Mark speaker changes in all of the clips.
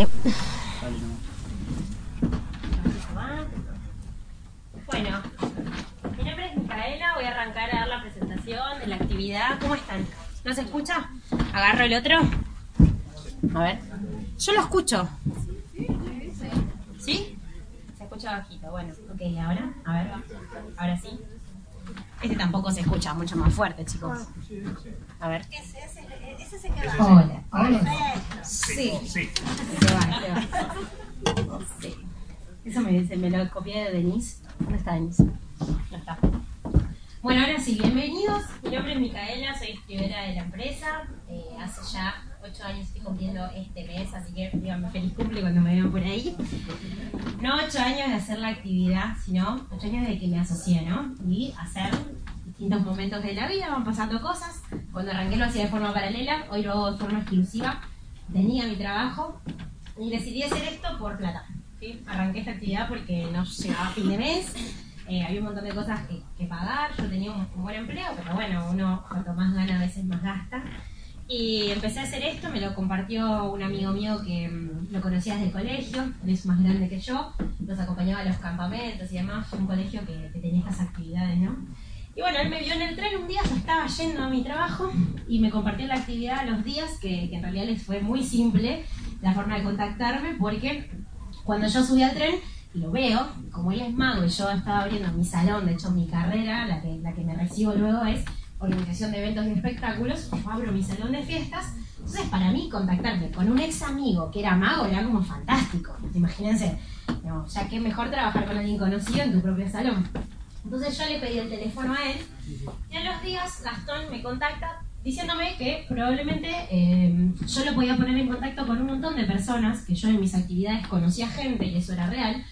Speaker 1: Dale. Bueno, mi nombre es Micaela, voy a arrancar a dar la presentación de la actividad. ¿Cómo están? ¿No se escucha? Agarro el otro. A ver. Yo lo escucho. ¿Sí? Se escucha bajito. Bueno, ok, ahora. A ver. Ahora sí. Este tampoco se escucha mucho más fuerte, chicos. A ver.
Speaker 2: Ese se queda.
Speaker 1: Hola, hola. Sí.
Speaker 3: Sí.
Speaker 1: Se va, se va. Sí. Eso me, dice, me lo copié de Denise. ¿Dónde está Denise? No está. Bueno, ahora sí, bienvenidos. Mi nombre es Micaela, soy escribera de la empresa. Eh, hace ya ocho años estoy cumpliendo este mes, así que díganme feliz cumple cuando me vean por ahí. No ocho años de hacer la actividad, sino ocho años de que me asocié, ¿no? Y hacer distintos momentos de la vida, van pasando cosas. Cuando arranqué lo hacía de forma paralela, hoy lo hago de forma exclusiva. Tenía mi trabajo y decidí hacer esto por plata. ¿sí? Arranqué esta actividad porque no llegaba a fin de mes, eh, había un montón de cosas que, que pagar, yo tenía un, un buen empleo, pero bueno, uno cuanto más gana a veces más gasta. Y empecé a hacer esto, me lo compartió un amigo mío que mm, lo conocía desde el colegio, él es más grande que yo, nos acompañaba a los campamentos y demás, fue un colegio que, que tenía estas actividades, ¿no? Y bueno, él me vio en el tren un día, yo estaba yendo a mi trabajo y me compartió la actividad los días, que, que en realidad les fue muy simple la forma de contactarme, porque cuando yo subí al tren, lo veo, como él es mago y yo estaba abriendo mi salón, de hecho mi carrera, la que, la que me recibo luego es organización de eventos y espectáculos, yo abro mi salón de fiestas, entonces para mí contactarme con un ex amigo que era mago era como fantástico, imagínense, ya que mejor trabajar con alguien conocido en tu propio salón. Entonces yo le pedí el teléfono a él y a los días Gastón me contacta diciéndome que probablemente eh, yo lo podía poner en contacto con un montón de personas que yo en mis actividades conocía gente y eso era real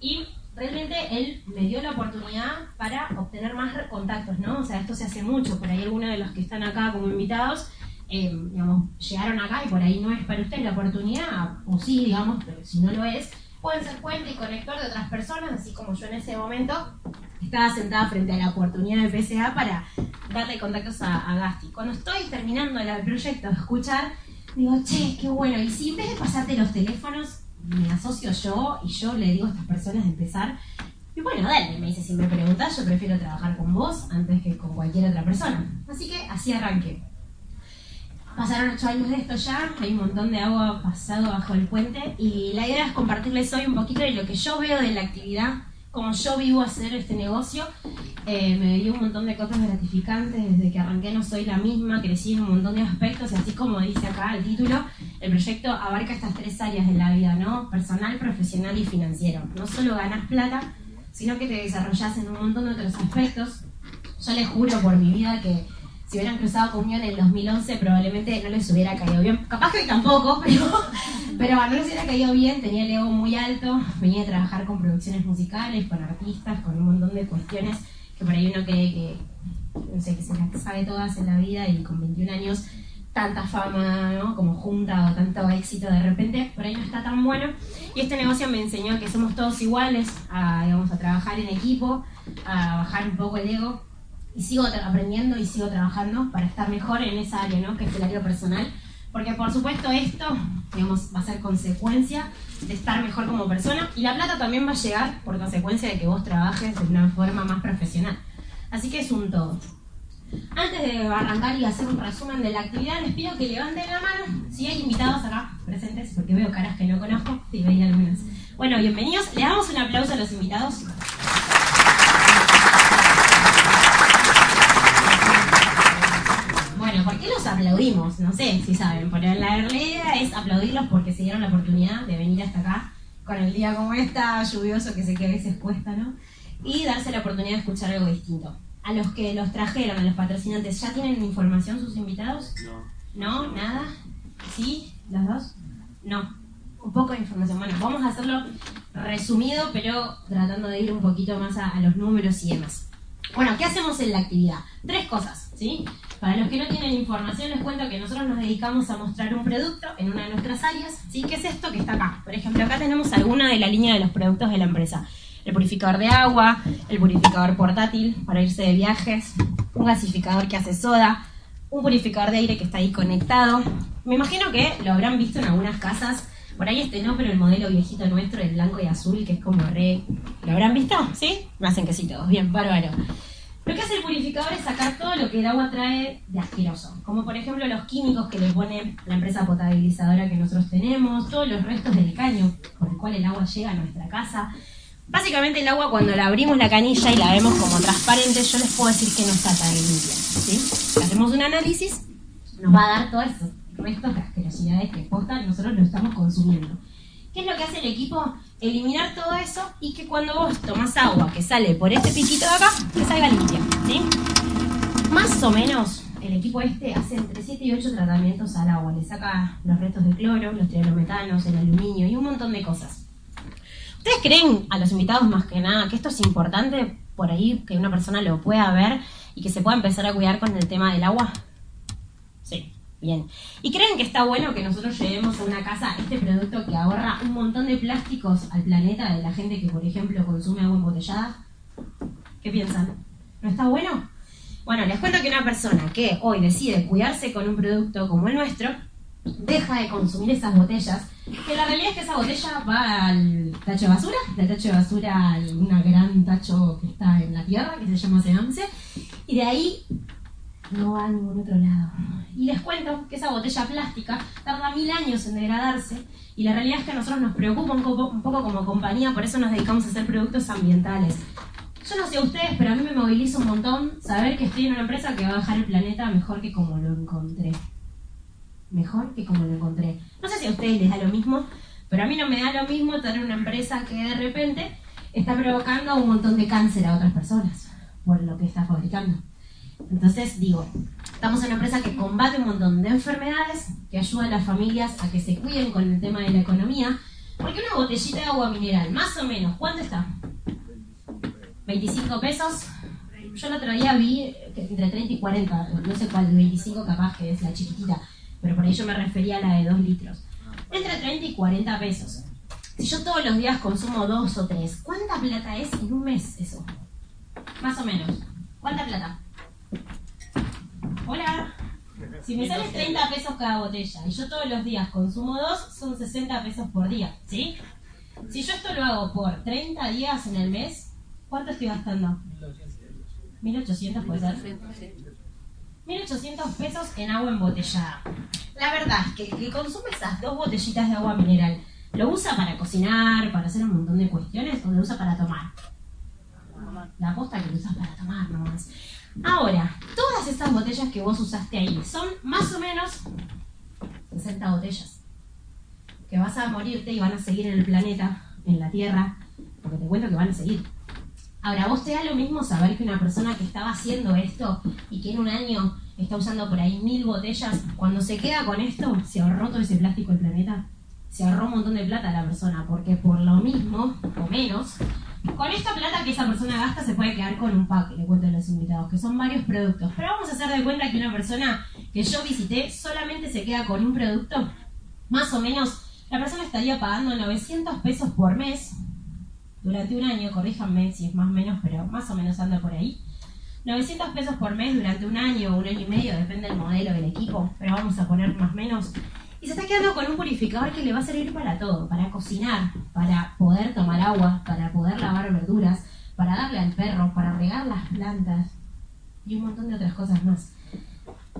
Speaker 1: y realmente él me dio la oportunidad para obtener más contactos, ¿no? O sea, esto se hace mucho, por ahí algunos de los que están acá como invitados, eh, digamos, llegaron acá y por ahí no es para ustedes la oportunidad, o sí, digamos, pero si no lo es, pueden ser puente y conector de otras personas, así como yo en ese momento estaba sentada frente a la oportunidad de PSA para darle contactos a, a Gasti. Cuando estoy terminando el proyecto de escuchar, digo, che, qué bueno, y si en vez de pasarte los teléfonos, me asocio yo y yo le digo a estas personas de empezar, y bueno, dale, me dice, si me preguntas, yo prefiero trabajar con vos antes que con cualquier otra persona. Así que así arranqué. Pasaron ocho años de esto ya, hay un montón de agua pasado bajo el puente y la idea es compartirles hoy un poquito de lo que yo veo de la actividad, como yo vivo hacer este negocio. Eh, me dio un montón de cosas gratificantes, desde que arranqué no soy la misma, crecí en un montón de aspectos y así como dice acá el título, el proyecto abarca estas tres áreas de la vida, ¿no? Personal, profesional y financiero. No solo ganas plata, sino que te desarrollas en un montón de otros aspectos. Yo les juro por mi vida que si hubieran cruzado conmigo en el 2011 probablemente no les hubiera caído bien. Capaz que hoy tampoco, pero, pero no les hubiera caído bien. Tenía el ego muy alto, venía a trabajar con producciones musicales, con artistas, con un montón de cuestiones que por ahí uno cree que, no sé, que se las sabe todas en la vida y con 21 años tanta fama, ¿no? Como junta o tanto éxito de repente, por ahí no está tan bueno. Y este negocio me enseñó que somos todos iguales, a, digamos, a trabajar en equipo, a bajar un poco el ego. Y sigo aprendiendo y sigo trabajando para estar mejor en esa área, ¿no? Que es el área personal. Porque por supuesto esto, digamos, va a ser consecuencia de estar mejor como persona. Y la plata también va a llegar por consecuencia de que vos trabajes de una forma más profesional. Así que es un todo. Antes de arrancar y hacer un resumen de la actividad, les pido que levanten la mano si hay invitados acá presentes, porque veo caras que no conozco, sí, veía algunas. Bueno, bienvenidos. Le damos un aplauso a los invitados. Bueno, ¿por qué los aplaudimos? No sé si saben, pero la idea es aplaudirlos porque se dieron la oportunidad de venir hasta acá con el día como esta, lluvioso, que sé que a veces cuesta, ¿no? Y darse la oportunidad de escuchar algo distinto. A los que los trajeron, a los patrocinantes, ¿ya tienen información sus invitados?
Speaker 3: No.
Speaker 1: ¿No? ¿Nada? ¿Sí? ¿Los dos? No. Un poco de información. Bueno, vamos a hacerlo resumido, pero tratando de ir un poquito más a, a los números y demás. Bueno, ¿qué hacemos en la actividad? Tres cosas, Para los que no tienen información, les cuento que nosotros nos dedicamos a mostrar un producto en una de nuestras áreas, ¿sí? ¿Qué es esto que está acá? Por ejemplo, acá tenemos alguna de la línea de los productos de la empresa. El purificador de agua, el purificador portátil para irse de viajes, un gasificador que hace soda, un purificador de aire que está ahí conectado. Me imagino que lo habrán visto en algunas casas Por ahí este no, pero el modelo viejito nuestro, el blanco y azul, que es como re... ¿Lo habrán visto? ¿Sí? Me hacen que sí todos. Bien, bárbaro. Lo que hace el purificador es sacar todo lo que el agua trae de asqueroso, como por ejemplo los químicos que le pone la empresa potabilizadora que nosotros tenemos, todos los restos del caño por el cual el agua llega a nuestra casa. Básicamente el agua cuando la abrimos la canilla y la vemos como transparente, yo les puedo decir que no está tan limpia. ¿sí? Hacemos un análisis, nos va a dar todos esos restos de asquerosidades que posta nosotros lo estamos consumiendo. ¿Qué es lo que hace el equipo? Eliminar todo eso y que cuando vos tomas agua que sale por este piquito de acá, que salga limpia. ¿sí? Más o menos, el equipo este hace entre 7 y 8 tratamientos al agua. Le saca los restos de cloro, los trialometanos, el aluminio y un montón de cosas. ¿Ustedes creen, a los invitados más que nada, que esto es importante por ahí, que una persona lo pueda ver y que se pueda empezar a cuidar con el tema del agua? Sí. Bien. ¿Y creen que está bueno que nosotros llevemos a una casa este producto que ahorra un montón de plásticos al planeta de la gente que, por ejemplo, consume agua embotellada? ¿Qué piensan? ¿No está bueno? Bueno, les cuento que una persona que hoy decide cuidarse con un producto como el nuestro, deja de consumir esas botellas, que la realidad es que esa botella va al tacho de basura, del tacho de basura hay un gran tacho que está en la tierra, que se llama Seance, y de ahí no va a ningún otro lado. Y les cuento que esa botella plástica tarda mil años en degradarse y la realidad es que a nosotros nos preocupa un poco, un poco como compañía, por eso nos dedicamos a hacer productos ambientales. Yo no sé a ustedes, pero a mí me moviliza un montón saber que estoy en una empresa que va a dejar el planeta mejor que como lo encontré. Mejor que como lo encontré. No sé si a ustedes les da lo mismo, pero a mí no me da lo mismo tener una empresa que de repente está provocando un montón de cáncer a otras personas por lo que está fabricando. Entonces digo, estamos en una empresa que combate un montón de enfermedades, que ayuda a las familias a que se cuiden con el tema de la economía, porque una botellita de agua mineral, más o menos, ¿cuánto está? 25 pesos. Yo el otro día vi entre 30 y 40, no sé cuál, 25 capaz que es la chiquitita, pero por ahí yo me refería a la de 2 litros. Entre 30 y 40 pesos. Si yo todos los días consumo 2 o 3, ¿cuánta plata es en un mes eso? Más o menos. ¿Cuánta plata? Hola. Si me sale 30 pesos cada botella y yo todos los días consumo dos, son 60 pesos por día, ¿sí? Si yo esto lo hago por 30 días en el mes, ¿cuánto estoy gastando? 1800 puede ser. 1800 pesos en agua embotellada. La verdad es que el que consume esas dos botellitas de agua mineral, ¿lo usa para cocinar, para hacer un montón de cuestiones o lo usa para tomar? La posta que lo usa para tomar nomás. Ahora, todas estas botellas que vos usaste ahí son más o menos 60 botellas. Que vas a morirte y van a seguir en el planeta, en la Tierra, porque te cuento que van a seguir. Ahora, ¿vos te da lo mismo saber que una persona que estaba haciendo esto y que en un año está usando por ahí mil botellas, cuando se queda con esto, se ahorró todo ese plástico del planeta? Se ahorró un montón de plata a la persona, porque por lo mismo, o menos, con esta plata que esa persona gasta se puede quedar con un pack, le cuento a los invitados, que son varios productos. Pero vamos a hacer de cuenta que una persona que yo visité solamente se queda con un producto. Más o menos, la persona estaría pagando 900 pesos por mes durante un año, corríjanme si es más o menos, pero más o menos anda por ahí. 900 pesos por mes durante un año, un año y medio, depende del modelo del equipo, pero vamos a poner más o menos y se está quedando con un purificador que le va a servir para todo, para cocinar, para poder tomar agua, para poder lavar verduras, para darle al perro, para regar las plantas y un montón de otras cosas más.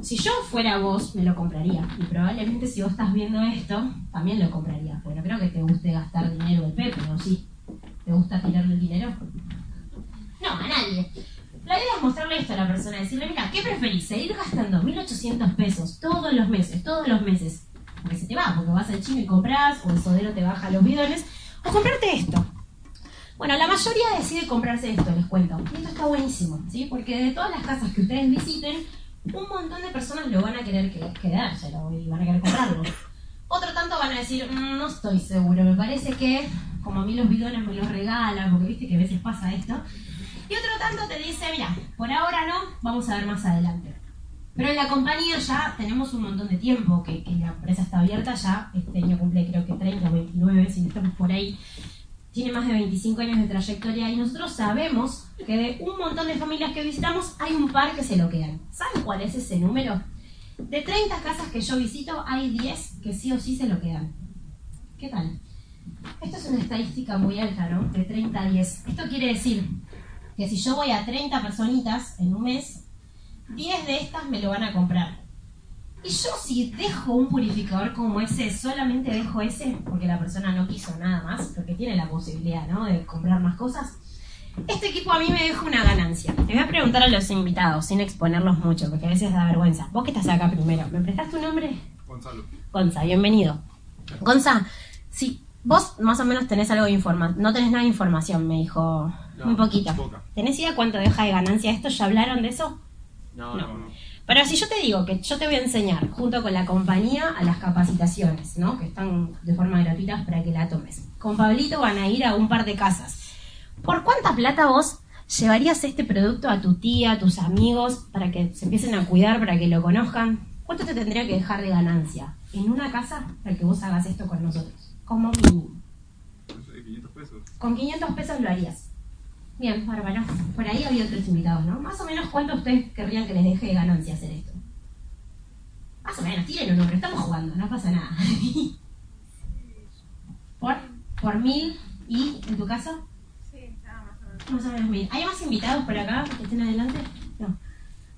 Speaker 1: Si yo fuera vos, me lo compraría. Y probablemente si vos estás viendo esto, también lo compraría. Porque no creo que te guste gastar dinero del Pepe, ¿o sí? ¿Te gusta tirarle el dinero? No, a nadie. La idea es mostrarle esto a la persona, decirle, mira, ¿qué preferís? ¿Seguir gastando 1.800 pesos todos los meses, todos los meses, porque se te va, porque vas al chino y compras, o el sodero te baja los bidones, o comprarte esto. Bueno, la mayoría decide comprarse esto, les cuento. Y esto está buenísimo, ¿sí? Porque de todas las casas que ustedes visiten, un montón de personas lo van a querer quedárselo y van a querer comprarlo. Otro tanto van a decir, mm, no estoy seguro, me parece que como a mí los bidones me los regalan, porque viste que a veces pasa esto. Y otro tanto te dice, mira, por ahora no, vamos a ver más adelante. Pero en la compañía ya tenemos un montón de tiempo que, la empresa está abierta, ya este año cumple creo que 30 o 29, si no estamos por ahí. Tiene más de 25 años de trayectoria y nosotros sabemos que de un montón de familias que visitamos hay un par que se lo quedan. ¿Saben cuál es ese número? De 30 casas que yo visito hay 10 que sí o sí se lo quedan. ¿Qué tal? Esto es una estadística muy alta, ¿no? De 30 a 10. Esto quiere decir que si yo voy a 30 personitas en un mes, 10 de estas me lo van a comprar. Y yo si dejo un purificador como ese, solamente dejo ese, porque la persona no quiso nada más, porque tiene la posibilidad, ¿no? De comprar más cosas. Este equipo a mí me deja una ganancia. Le voy a preguntar a los invitados, sin exponerlos mucho, porque a veces da vergüenza. Vos que estás acá primero, ¿me prestás tu nombre?
Speaker 3: Gonzalo.
Speaker 1: Gonza, bienvenido. Gonza, si vos más o menos tenés algo de información, no tenés nada de información, me dijo
Speaker 3: No,
Speaker 1: muy poquito.
Speaker 3: poca.
Speaker 1: ¿Tenés idea cuánto deja de ganancia esto? ¿Ya hablaron de eso?
Speaker 3: No,
Speaker 1: No.
Speaker 3: no.
Speaker 1: Pero si yo te digo que yo te voy a enseñar junto con la compañía a las capacitaciones, ¿no? Que están de forma gratuita para que la tomes. Con Pablito van a ir a un par de casas. ¿Por cuánta plata vos llevarías este producto a tu tía, a tus amigos, para que se empiecen a cuidar, para que lo conozcan? ¿Cuánto te tendría que dejar de ganancia en una casa para que vos hagas esto con nosotros? Como mínimo.
Speaker 3: No sé, 500 pesos.
Speaker 1: Con 500 pesos lo harías. Bien, bárbaro. Por ahí había otros invitados, ¿no? Más o menos cuánto ustedes querrían que les deje de ganancia hacer esto. Más o menos, tiren un número, estamos jugando, no pasa nada. ¿Por? ¿Por mil? ¿Y en tu caso?
Speaker 2: Sí, estaba más o menos.
Speaker 1: Más o menos mil. ¿Hay más invitados por acá que estén adelante? No.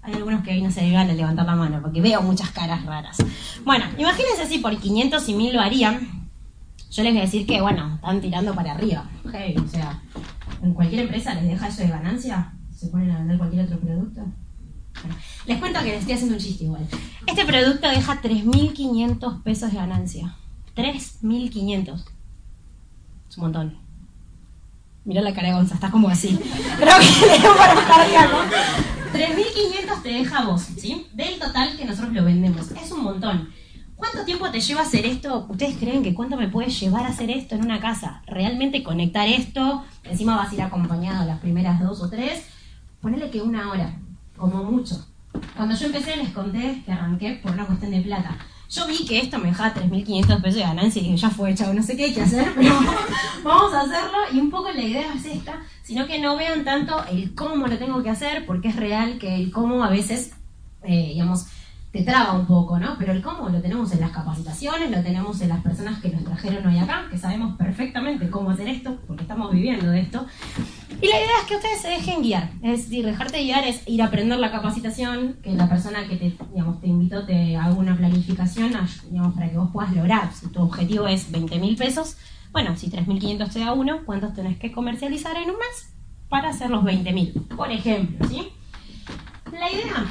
Speaker 1: Hay algunos que ahí no se llegan a levantar la mano porque veo muchas caras raras. Bueno, imagínense si por 500 y 1000 lo harían. Yo les voy a decir que, bueno, están tirando para arriba. Heavy, o sea, en cualquier empresa les deja eso de ganancia. Se ponen a vender cualquier otro producto. Bueno, les cuento que les estoy haciendo un chiste igual. Este producto deja 3.500 pesos de ganancia. 3.500. Es un montón. Mirá la cara de Gonza, está como así. Creo que le para cardíaco. 3.500 te deja vos, ¿sí? Del total que nosotros lo vendemos. Es un montón. ¿Cuánto tiempo te lleva hacer esto? ¿Ustedes creen que cuánto me puede llevar a hacer esto en una casa? Realmente conectar esto, encima vas a ir acompañado las primeras dos o tres, ponele que una hora, como mucho. Cuando yo empecé les conté que arranqué por una cuestión de plata. Yo vi que esto me dejaba 3.500 pesos de ganancia y dije, ya fue, chavo, no sé qué hay que hacer, pero vamos a hacerlo. Y un poco la idea es esta, sino que no vean tanto el cómo lo tengo que hacer, porque es real que el cómo a veces, eh, digamos, te traba un poco, ¿no? Pero el cómo lo tenemos en las capacitaciones, lo tenemos en las personas que nos trajeron hoy acá, que sabemos perfectamente cómo hacer esto, porque estamos viviendo de esto. Y la idea es que ustedes se dejen guiar, es decir, dejarte guiar es ir a aprender la capacitación, que la persona que te, digamos, te invitó te haga una planificación, digamos, para que vos puedas lograr. Si tu objetivo es 20 mil pesos, bueno, si 3.500 te da uno, ¿cuántos tenés que comercializar en un mes para hacer los 20 mil? Por ejemplo, ¿sí? La idea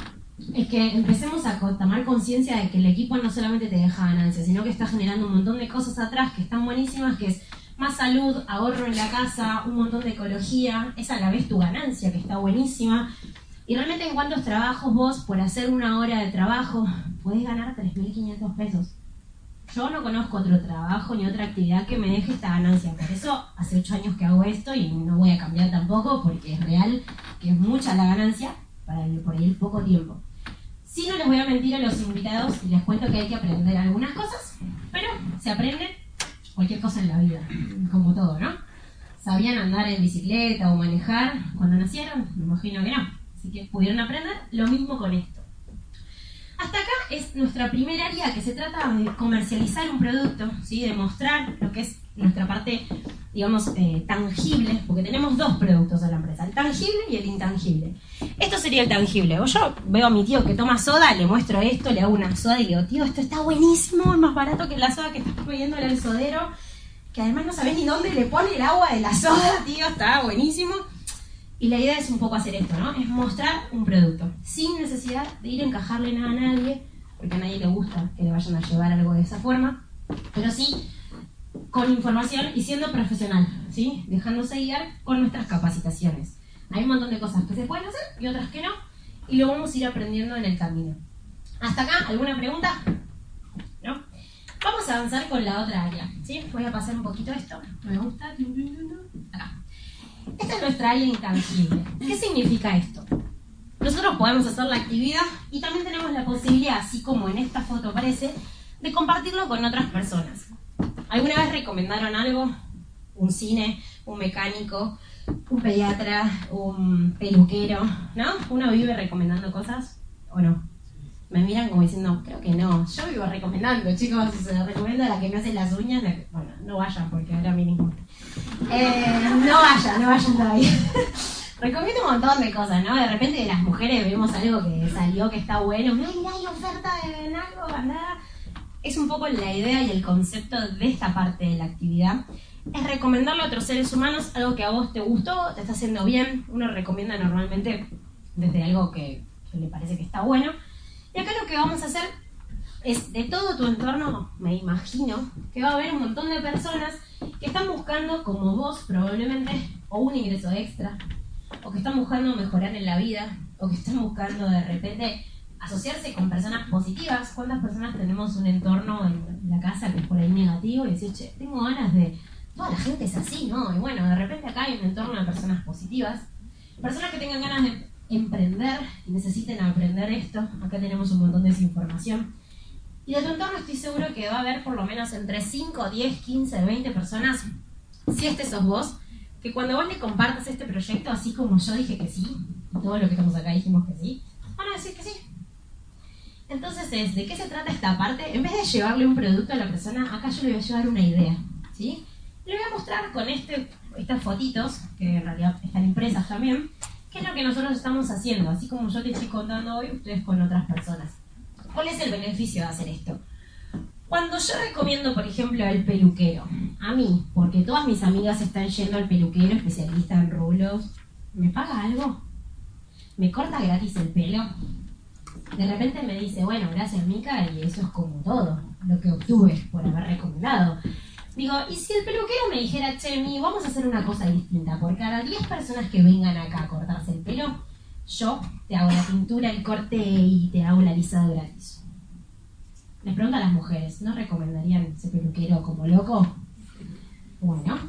Speaker 1: es que empecemos a tomar conciencia de que el equipo no solamente te deja ganancias, sino que está generando un montón de cosas atrás que están buenísimas, que es más salud, ahorro en la casa, un montón de ecología, es a la vez tu ganancia, que está buenísima. Y realmente en cuántos trabajos vos, por hacer una hora de trabajo, podés ganar 3.500 pesos. Yo no conozco otro trabajo ni otra actividad que me deje esta ganancia. Por eso hace ocho años que hago esto y no voy a cambiar tampoco porque es real que es mucha la ganancia para el- por el poco tiempo. Sí, no les voy a mentir a los invitados y les cuento que hay que aprender algunas cosas, pero se aprende cualquier cosa en la vida, como todo, ¿no? ¿Sabían andar en bicicleta o manejar cuando nacieron? Me imagino que no. Así que pudieron aprender lo mismo con esto. Hasta acá es nuestra primera área que se trata de comercializar un producto, ¿sí? de mostrar lo que es nuestra parte, digamos, eh, tangible, porque tenemos dos productos en la empresa, el tangible y el intangible. Esto sería el tangible. O yo veo a mi tío que toma soda, le muestro esto, le hago una soda y le digo, tío, esto está buenísimo, es más barato que la soda que estás pidiéndole al sodero, que además no sabés ni dónde le pone el agua de la soda, tío, está buenísimo. Y la idea es un poco hacer esto, ¿no? Es mostrar un producto, sin necesidad de ir a encajarle nada a nadie, porque a nadie le gusta que le vayan a llevar algo de esa forma, pero sí con información y siendo profesional, ¿sí? Dejándose guiar con nuestras capacitaciones. Hay un montón de cosas que se pueden hacer y otras que no, y lo vamos a ir aprendiendo en el camino. ¿Hasta acá alguna pregunta? ¿No? Vamos a avanzar con la otra área, ¿sí? Voy a pasar un poquito esto. Me gusta. Acá. Esta es nuestra área intangible. ¿Qué significa esto? Nosotros podemos hacer la actividad y también tenemos la posibilidad, así como en esta foto aparece, de compartirlo con otras personas. ¿Alguna vez recomendaron algo? Un cine, un mecánico, un pediatra, un peluquero, ¿no? ¿Uno vive recomendando cosas o no? me miran como diciendo, creo que no. Yo vivo recomendando, chicos, se recomiendo a la que me hace las uñas. bueno, no vayan porque ahora me importa. Eh, no vayan, no vayan todavía. Recomiendo un montón de cosas, ¿no? De repente de las mujeres vemos algo que salió que está bueno. Mira, hay oferta en algo, andá. Es un poco la idea y el concepto de esta parte de la actividad. Es recomendarle a otros seres humanos algo que a vos te gustó, te está haciendo bien. Uno recomienda normalmente desde algo que, le parece que está bueno. Y acá lo que vamos a hacer es de todo tu entorno, me imagino, que va a haber un montón de personas que están buscando, como vos probablemente, o un ingreso extra, o que están buscando mejorar en la vida, o que están buscando de repente asociarse con personas positivas. ¿Cuántas personas tenemos un entorno en la casa que es por ahí negativo y decir, che, tengo ganas de... Toda la gente es así, ¿no? Y bueno, de repente acá hay un entorno de personas positivas, personas que tengan ganas de emprender y necesiten aprender esto. Acá tenemos un montón de desinformación. Y de tu entorno estoy seguro que va a haber por lo menos entre 5, 10, 15, 20 personas, si este sos vos, que cuando vos le compartas este proyecto, así como yo dije que sí, y todos los que estamos acá dijimos que sí, van a decir que sí. Entonces es, ¿de qué se trata esta parte? En vez de llevarle un producto a la persona, acá yo le voy a llevar una idea, ¿sí? Le voy a mostrar con este, estas fotitos, que en realidad están impresas también, qué es lo que nosotros estamos haciendo, así como yo te estoy contando hoy, ustedes con otras personas. ¿Cuál es el beneficio de hacer esto? Cuando yo recomiendo, por ejemplo, al peluquero, a mí, porque todas mis amigas están yendo al peluquero, especialista en rulos, ¿me paga algo? ¿Me corta gratis el pelo? De repente me dice, bueno, gracias Mica, y eso es como todo, lo que obtuve por haber recomendado. Digo, ¿y si el peluquero me dijera, che, Mi, vamos a hacer una cosa distinta? Por cada 10 personas que vengan acá a cortarse el pelo, yo te hago la pintura, el corte y te hago el alisado gratis. Les pregunto a las mujeres, ¿no recomendarían ese peluquero como loco? Bueno,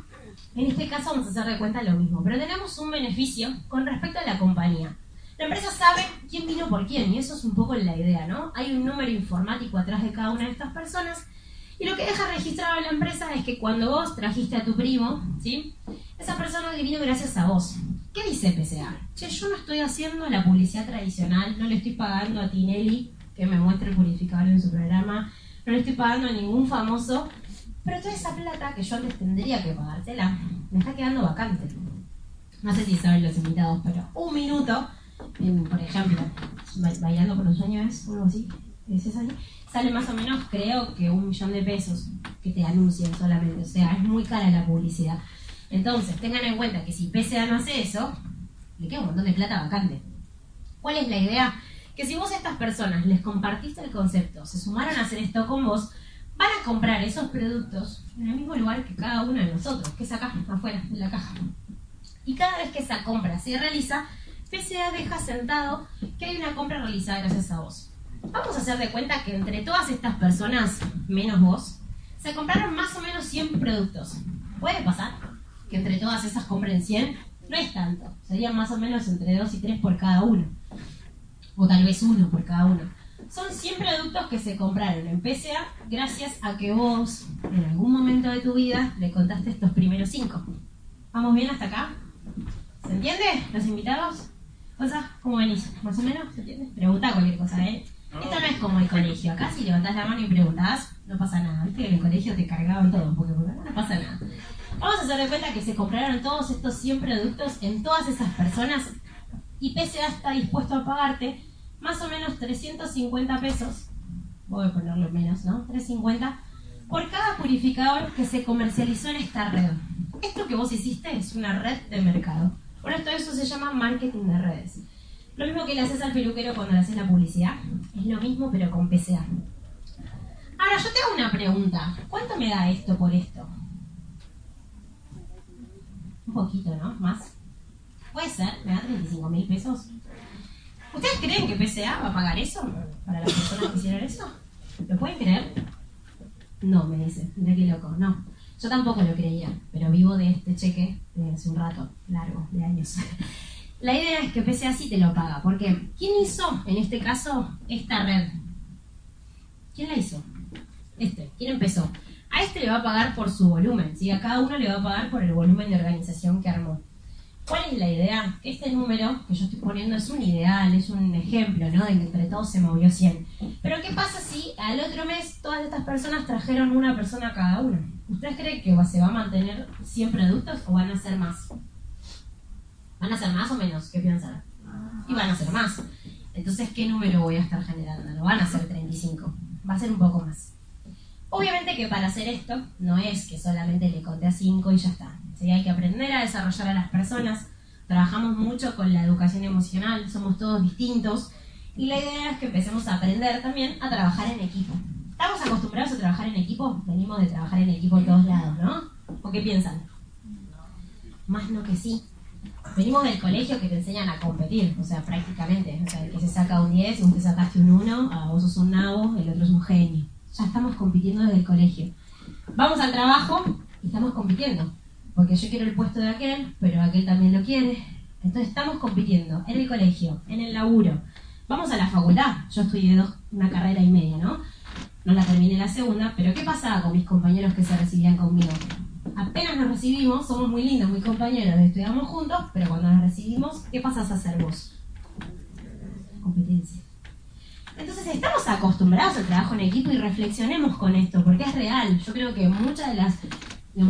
Speaker 1: en este caso vamos a hacer de cuenta lo mismo, pero tenemos un beneficio con respecto a la compañía. La empresa sabe quién vino por quién y eso es un poco la idea, ¿no? Hay un número informático atrás de cada una de estas personas y lo que deja registrado la empresa es que cuando vos trajiste a tu primo, ¿sí? Esa persona vino gracias a vos. ¿Qué dice PCA? Che, yo no estoy haciendo la publicidad tradicional, no le estoy pagando a Tinelli que me muestre el purificador en su programa, no le estoy pagando a ningún famoso, pero toda esa plata que yo antes tendría que pagártela, me está quedando vacante. No sé si saben los invitados, pero un minuto, en, por ejemplo, ba- bailando por los sueños, o algo así, ¿es esa sale más o menos, creo que un millón de pesos que te anuncian solamente. O sea, es muy cara la publicidad. Entonces, tengan en cuenta que si PSA no hace eso, le queda un montón de plata vacante. ¿Cuál es la idea? Que si vos a estas personas les compartiste el concepto, se sumaron a hacer esto con vos, van a comprar esos productos en el mismo lugar que cada uno de nosotros, que es acá, afuera, en la caja. Y cada vez que esa compra se realiza, PSA deja sentado que hay una compra realizada gracias a vos. Vamos a hacer de cuenta que entre todas estas personas, menos vos, se compraron más o menos 100 productos. ¿Puede pasar que entre todas esas compren 100? No es tanto. Serían más o menos entre 2 y 3 por cada uno. O tal vez uno por cada uno. Son 100 productos que se compraron en PSA gracias a que vos, en algún momento de tu vida, le contaste estos primeros 5. ¿Vamos bien hasta acá? ¿Se entiende? ¿Los invitados? ¿Cosa? ¿Cómo venís? ¿Más o menos? ¿Se entiende? Pregunta cualquier cosa, ¿eh? Esto no es como el colegio. Acá si levantás la mano y preguntás, no pasa nada. Viste que en el colegio te cargaban todo, porque por no pasa nada. Vamos a hacer de cuenta que se compraron todos estos 100 productos en todas esas personas y PSA está dispuesto a pagarte más o menos 350 pesos, voy a ponerlo menos, ¿no? 350 por cada purificador que se comercializó en esta red. Esto que vos hiciste es una red de mercado. Por esto eso se llama marketing de redes. Lo mismo que le haces al peluquero cuando le haces la publicidad. Es lo mismo pero con PCA. Ahora yo te hago una pregunta. ¿Cuánto me da esto por esto? Un poquito, ¿no? Más. Puede ser, me da 35 mil pesos. ¿Ustedes creen que PCA va a pagar eso para las personas que hicieron eso? ¿Lo pueden creer? No, me dice. Mira qué loco. No. Yo tampoco lo creía, pero vivo de este cheque de hace un rato, largo, de años. La idea es que PCA sí te lo paga, porque ¿quién hizo en este caso esta red? ¿Quién la hizo? Este. ¿Quién empezó? A este le va a pagar por su volumen, ¿sí? A cada uno le va a pagar por el volumen de organización que armó. ¿Cuál es la idea? Este número que yo estoy poniendo es un ideal, es un ejemplo, ¿no? De que entre todos se movió 100. Pero ¿qué pasa si al otro mes todas estas personas trajeron una persona cada uno? ¿Ustedes creen que se va a mantener 100 productos o van a ser más? ¿Van a ser más o menos? ¿Qué piensan? Y van a ser más. Entonces, ¿qué número voy a estar generando? No van a ser 35, va a ser un poco más. Obviamente que para hacer esto no es que solamente le conté a 5 y ya está. ¿sí? Hay que aprender a desarrollar a las personas. Trabajamos mucho con la educación emocional, somos todos distintos. Y la idea es que empecemos a aprender también a trabajar en equipo. ¿Estamos acostumbrados a trabajar en equipo? Venimos de trabajar en equipo en todos lados, ¿no? ¿O qué piensan? Más no que sí. Venimos del colegio que te enseñan a competir, o sea, prácticamente. O sea, el que se saca un 10 y usted sacaste un 1, ah, vos sos un nabo, el otro es un genio. Ya estamos compitiendo desde el colegio. Vamos al trabajo y estamos compitiendo. Porque yo quiero el puesto de aquel, pero aquel también lo quiere. Entonces estamos compitiendo en el colegio, en el laburo. Vamos a la facultad. Yo estudié dos, una carrera y media, ¿no? No la terminé la segunda, pero ¿qué pasaba con mis compañeros que se recibían conmigo? apenas nos recibimos, somos muy lindos, muy compañeros, estudiamos juntos, pero cuando nos recibimos, ¿qué pasas a hacer vos? Competencia. Entonces estamos acostumbrados al trabajo en equipo y reflexionemos con esto, porque es real. Yo creo que muchas de las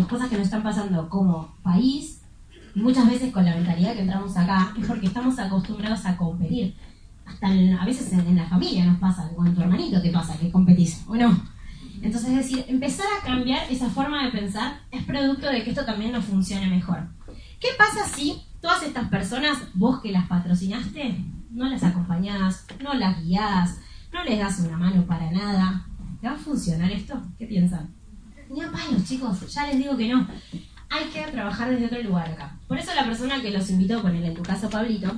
Speaker 1: cosas que nos están pasando como país, muchas veces con la mentalidad que entramos acá, es porque estamos acostumbrados a competir. Hasta a veces en, en, la familia nos pasa, con tu hermanito te pasa que competís, ¿o no? Entonces, es decir, empezar a cambiar esa forma de pensar es producto de que esto también nos funcione mejor. ¿Qué pasa si todas estas personas, vos que las patrocinaste, no las acompañás, no las guiás, no les das una mano para nada? ¿Te va a funcionar esto? ¿Qué piensan? Ni a palos, chicos, ya les digo que no. Hay que trabajar desde otro lugar acá. Por eso la persona que los invitó, poner en tu caso Pablito,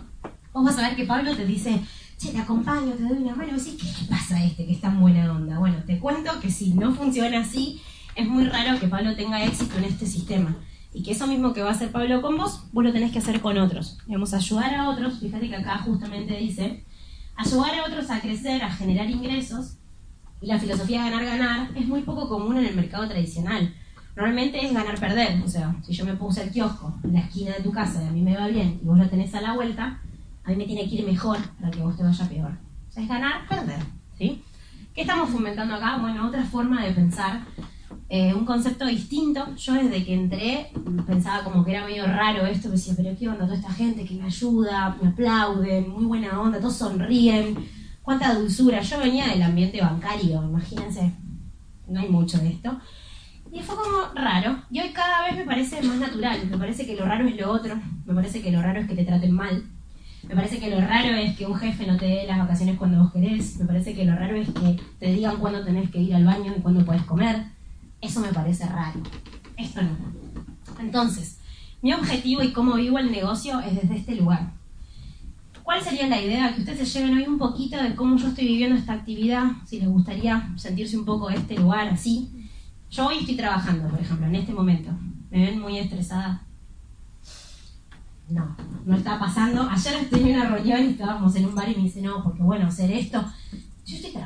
Speaker 1: vos vas a ver que Pablo te dice, che, te acompaño, te doy una mano, decís, ¿qué le pasa a este que es tan buena onda? Bueno, te cuento que si no funciona así, es muy raro que Pablo tenga éxito en este sistema. Y que eso mismo que va a hacer Pablo con vos, vos lo tenés que hacer con otros. Digamos, ayudar a otros, fíjate que acá justamente dice, ayudar a otros a crecer, a generar ingresos, y la filosofía de ganar-ganar es muy poco común en el mercado tradicional. Normalmente es ganar-perder, o sea, si yo me puse el kiosco en la esquina de tu casa y a mí me va bien y vos lo tenés a la vuelta, a mí me tiene que ir mejor para que a vos te vaya peor. O sea, es ganar, perder. ¿sí? ¿Qué estamos fomentando acá? Bueno, otra forma de pensar, eh, un concepto distinto. Yo desde que entré pensaba como que era medio raro esto, me decía, pero ¿qué onda? Toda esta gente que me ayuda, me aplauden, muy buena onda, todos sonríen, cuánta dulzura. Yo venía del ambiente bancario, imagínense, no hay mucho de esto. Y fue como raro. Y hoy cada vez me parece más natural. Me parece que lo raro es lo otro. Me parece que lo raro es que te traten mal. Me parece que lo raro es que un jefe no te dé las vacaciones cuando vos querés. Me parece que lo raro es que te digan cuándo tenés que ir al baño y cuándo puedes comer. Eso me parece raro. Esto no. Entonces, mi objetivo y cómo vivo el negocio es desde este lugar. ¿Cuál sería la idea? Que ustedes se lleven hoy un poquito de cómo yo estoy viviendo esta actividad, si les gustaría sentirse un poco este lugar así. Yo hoy estoy trabajando, por ejemplo, en este momento. ¿Me ven muy estresada? no, no está pasando. Ayer tenía una reunión y estábamos en un bar y me dice, no, porque bueno, hacer esto.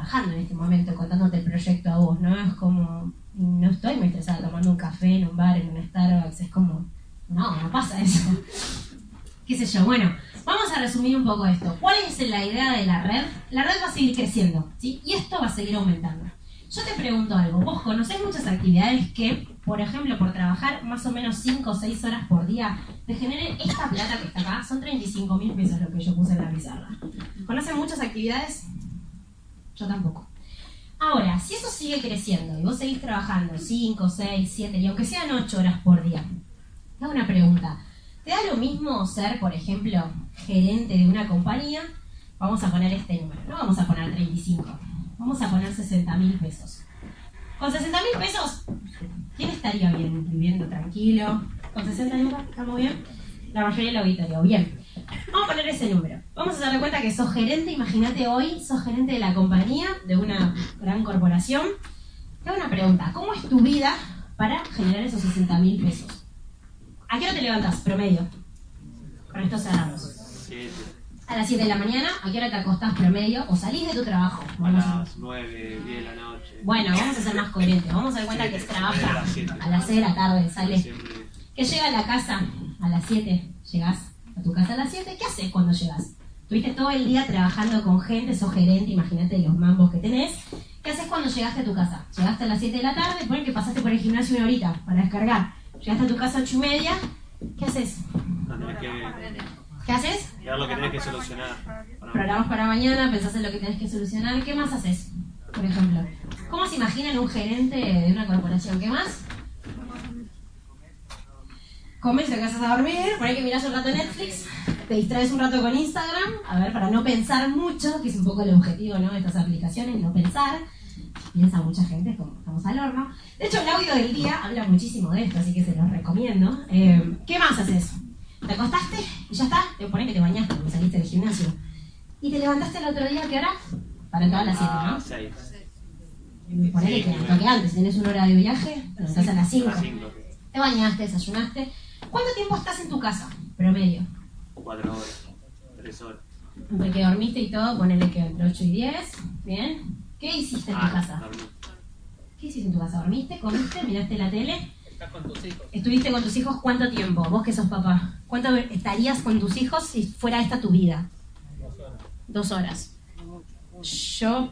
Speaker 1: Trabajando en este momento contándote el proyecto a vos, ¿no? Es como, no estoy muy estresada tomando un café en un bar, en un Starbucks, es como, no, no pasa eso. ¿Qué sé yo? Bueno, vamos a resumir un poco esto. ¿Cuál es la idea de la red? La red va a seguir creciendo, ¿sí? Y esto va a seguir aumentando. Yo te pregunto algo, vos conocés muchas actividades que, por ejemplo, por trabajar más o menos 5 o 6 horas por día, te generen esta plata que está acá, son 35 mil pesos lo que yo puse en la pizarra. ¿Conocen muchas actividades? Yo tampoco. Ahora, si eso sigue creciendo y vos seguís trabajando 5, 6, 7, y aunque sean 8 horas por día, hago una pregunta. ¿Te da lo mismo ser, por ejemplo, gerente de una compañía? Vamos a poner este número, no vamos a poner 35 Vamos a poner 60 mil pesos. Con 60 mil pesos, ¿quién estaría bien viviendo tranquilo? Con 60 lucas, ¿estamos bien? La mayoría del auditorio, bien. Vamos a poner ese número. Vamos a darle cuenta que sos gerente, imagínate hoy, sos gerente de la compañía, de una gran corporación. Te hago una pregunta, ¿cómo es tu vida para generar esos 60 mil pesos? ¿A qué hora te levantas, promedio? Con esto cerramos a las 7 de la mañana, ¿a qué hora te acostás promedio? ¿O salís de tu trabajo?
Speaker 4: a las 9, 10 de la noche.
Speaker 1: Bueno, vamos a ser más coherentes. Vamos a dar cuenta que trabaja a las 6 de la tarde, sale. Que llega a la casa a las 7, Llegás a tu casa a las 7, ¿qué haces cuando llegas? Tuviste todo el día trabajando con gente, sos gerente, imagínate los mambos que tenés. ¿Qué haces cuando llegaste a tu casa? Llegaste a las 7 de la tarde, ponen que pasaste por el gimnasio una horita para descargar. Llegaste a tu casa a 8 y media, ¿qué haces?
Speaker 4: No tenés que
Speaker 1: ¿Qué haces?
Speaker 4: ver lo que tenés que solucionar.
Speaker 1: Programas para mañana, pensás en lo que tenés que solucionar. ¿Qué más haces? Por ejemplo, ¿cómo se imaginan un gerente de una corporación? ¿Qué más? Comes, te casas a dormir, por ahí que miras un rato Netflix, te distraes un rato con Instagram, a ver, para no pensar mucho, que es un poco el objetivo ¿no? de estas aplicaciones, no pensar. Piensa mucha gente, como estamos al horno. De hecho, el audio del día habla muchísimo de esto, así que se los recomiendo. Eh, ¿Qué más haces? ¿Te acostaste y ya está? Te pones que te bañaste porque saliste del gimnasio. ¿Y te levantaste el otro día a qué hora? Para entrar a las 7,
Speaker 4: Ah,
Speaker 1: ¿no?
Speaker 4: seis.
Speaker 1: Ponele que toque antes, si tenés una hora de viaje, te levantás a las 5.
Speaker 4: A cinco.
Speaker 1: Te bañaste, desayunaste. ¿Cuánto tiempo estás en tu casa? Promedio.
Speaker 4: Cuatro horas. Tres horas.
Speaker 1: Entre que dormiste y todo, ponele que entre 8 y 10. Bien. ¿Qué hiciste en tu
Speaker 4: Ah,
Speaker 1: casa?
Speaker 4: dormí.
Speaker 1: ¿Qué hiciste en tu casa? ¿Dormiste? ¿Comiste? ¿Miraste la tele?
Speaker 5: Estás con tus hijos.
Speaker 1: ¿Estuviste con tus hijos cuánto tiempo? Vos que sos papá. ¿Cuánto estarías con tus hijos si fuera esta tu vida? Dos horas. Yo,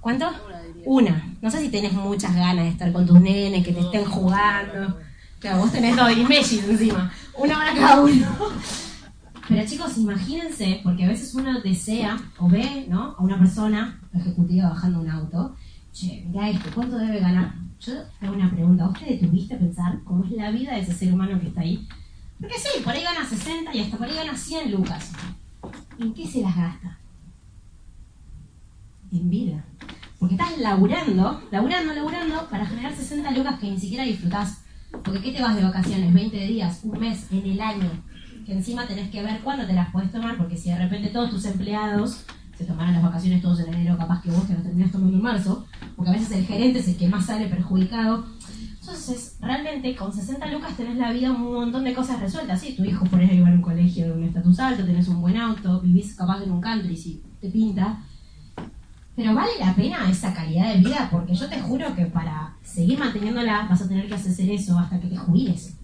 Speaker 1: ¿cuánto? Una. No sé si tenés muchas ganas de estar con tus nenes, que te estén jugando. Claro, vos tenés dos Messi encima. Una hora cada uno. Pero chicos, imagínense, porque a veces uno desea o ve, ¿no? A una persona ejecutiva bajando un auto. Che, mira esto, ¿cuánto debe ganar? Yo hago una pregunta. ¿Vos te detuviste a pensar cómo es la vida de ese ser humano que está ahí? Porque sí, por ahí gana 60 y hasta por ahí gana 100 lucas. ¿En qué se las gasta? En vida. Porque estás laburando, laburando, laburando para generar 60 lucas que ni siquiera disfrutás. Porque ¿qué te vas de vacaciones? 20 días, un mes, en el año. Que encima tenés que ver cuándo te las puedes tomar, porque si de repente todos tus empleados se tomaran las vacaciones todos en enero, capaz que vos te las terminás tomando en marzo, porque a veces el gerente es el que más sale perjudicado. Entonces, realmente con 60 lucas tenés la vida un montón de cosas resueltas. Sí, tu hijo por ahí va a un colegio de un estatus alto, tenés un buen auto, vivís capaz en un country si te pinta. Pero vale la pena esa calidad de vida porque yo te juro que para seguir manteniéndola vas a tener que hacer eso hasta que te jubiles.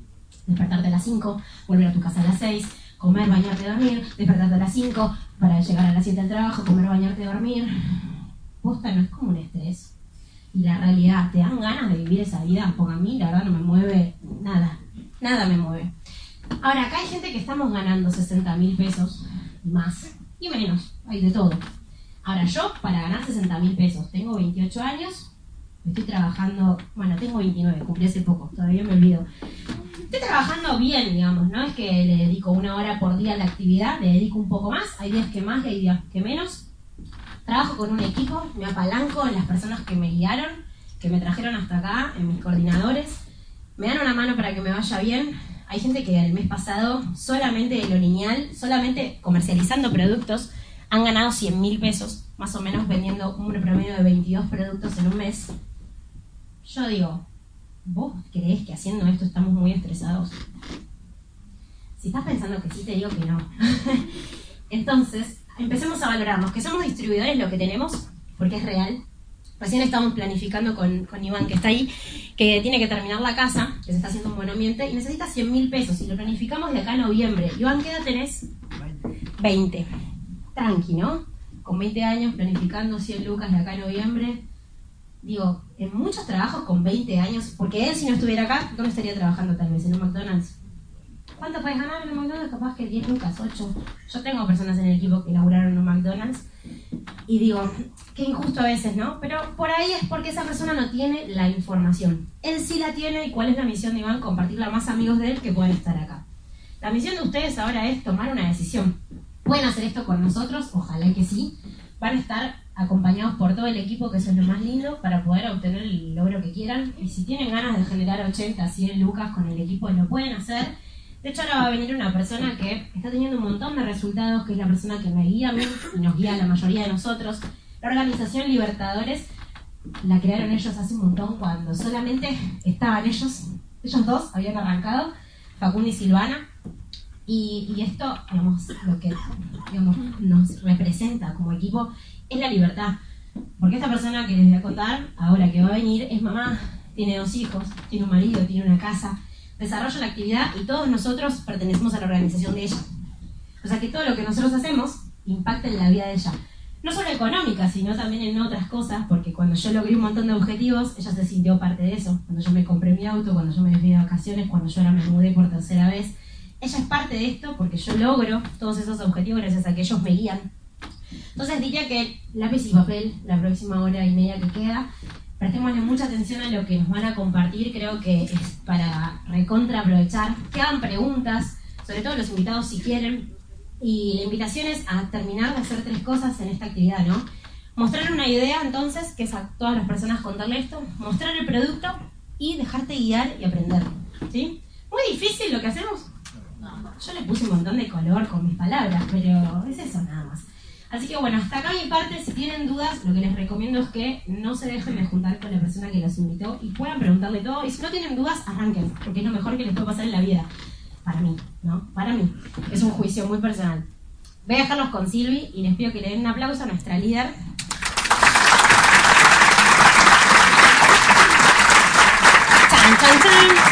Speaker 1: Despertarte a las 5, volver a tu casa a las 6, comer, bañarte, dormir, despertarte a las 5 para llegar a las 7 al trabajo, comer, bañarte, dormir. Posta no es como un estrés. Y la realidad, ¿te dan ganas de vivir esa vida? Porque a mí la verdad no me mueve nada. Nada me mueve. Ahora, acá hay gente que estamos ganando 60 mil pesos más y menos. Hay de todo. Ahora, yo para ganar 60 mil pesos, tengo 28 años, estoy trabajando, bueno, tengo 29, cumplí hace poco, todavía me olvido. Estoy trabajando bien, digamos, no es que le dedico una hora por día a la actividad, le dedico un poco más, hay días que más hay días que menos. Trabajo con un equipo, me apalanco en las personas que me guiaron, que me trajeron hasta acá, en mis coordinadores. Me dan una mano para que me vaya bien. Hay gente que el mes pasado, solamente de lo lineal, solamente comercializando productos, han ganado 100 mil pesos, más o menos vendiendo un promedio de 22 productos en un mes. Yo digo, ¿vos creés que haciendo esto estamos muy estresados? Si estás pensando que sí, te digo que no. Entonces, empecemos a valorarnos, que somos distribuidores lo que tenemos, porque es real. Recién estamos planificando con, con Iván, que está ahí, que tiene que terminar la casa, que se está haciendo un buen ambiente, y necesita 100 mil pesos. Y lo planificamos de acá a noviembre. Iván, ¿qué edad tenés? 20. Tranqui, ¿no? Con 20 años planificando 100 lucas de acá a noviembre. Digo, en muchos trabajos con 20 años, porque él si no estuviera acá, ¿dónde estaría trabajando tal vez? En un McDonald's. ¿Cuánto puedes ganar en un McDonald's? Capaz que 10 lucas, 8. Yo tengo personas en el equipo que laburaron en un McDonald's y digo, qué injusto a veces, ¿no? Pero por ahí es porque esa persona no tiene la información. Él sí la tiene y cuál es la misión de Iván, compartirla a más amigos de él que puedan estar acá. La misión de ustedes ahora es tomar una decisión. ¿Pueden hacer esto con nosotros? Ojalá que sí. Van a estar acompañados por todo el equipo, que eso es lo más lindo, para poder obtener el logro que quieran. Y si tienen ganas de generar 80, 100 lucas con el equipo, lo pueden hacer. De hecho, ahora va a venir una persona que está teniendo un montón de resultados, que es la persona que me guía a mí y nos guía a la mayoría de nosotros. La organización Libertadores la crearon ellos hace un montón cuando solamente estaban ellos, ellos dos habían arrancado, Facundo y Silvana, y, y esto, digamos, lo que digamos, nos representa como equipo es la libertad. Porque esta persona que les voy a contar, ahora que va a venir, es mamá, tiene dos hijos, tiene un marido, tiene una casa. desarrolla la actividad y todos nosotros pertenecemos a la organización de ella. O sea que todo lo que nosotros hacemos impacta en la vida de ella. No solo económica, sino también en otras cosas, porque cuando yo logré un montón de objetivos, ella se sintió parte de eso. Cuando yo me compré mi auto, cuando yo me fui de vacaciones, cuando yo ahora me mudé por tercera vez, ella es parte de esto porque yo logro todos esos objetivos gracias a que ellos me guían. Entonces diría que lápiz y papel, la próxima hora y media que queda, prestémosle mucha atención a lo que nos van a compartir, creo que es para recontra aprovechar, que hagan preguntas, sobre todo los invitados si quieren, y la invitación es a terminar de hacer tres cosas en esta actividad, ¿no? Mostrar una idea, entonces, que es a todas las personas contarle esto, mostrar el producto y dejarte guiar y aprender, ¿sí? Muy difícil lo que hacemos. Yo le puse un montón de color con mis palabras, pero es eso nada más. Así que bueno, hasta acá mi parte, si tienen dudas, lo que les recomiendo es que no se dejen de juntar con la persona que los invitó y puedan preguntarle todo. Y si no tienen dudas, arranquen, porque es lo mejor que les puede pasar en la vida. Para mí, ¿no? Para mí. Es un juicio muy personal. Voy a dejarlos con Silvi y les pido que le den un aplauso a nuestra líder. ¡Chan, chan, chan!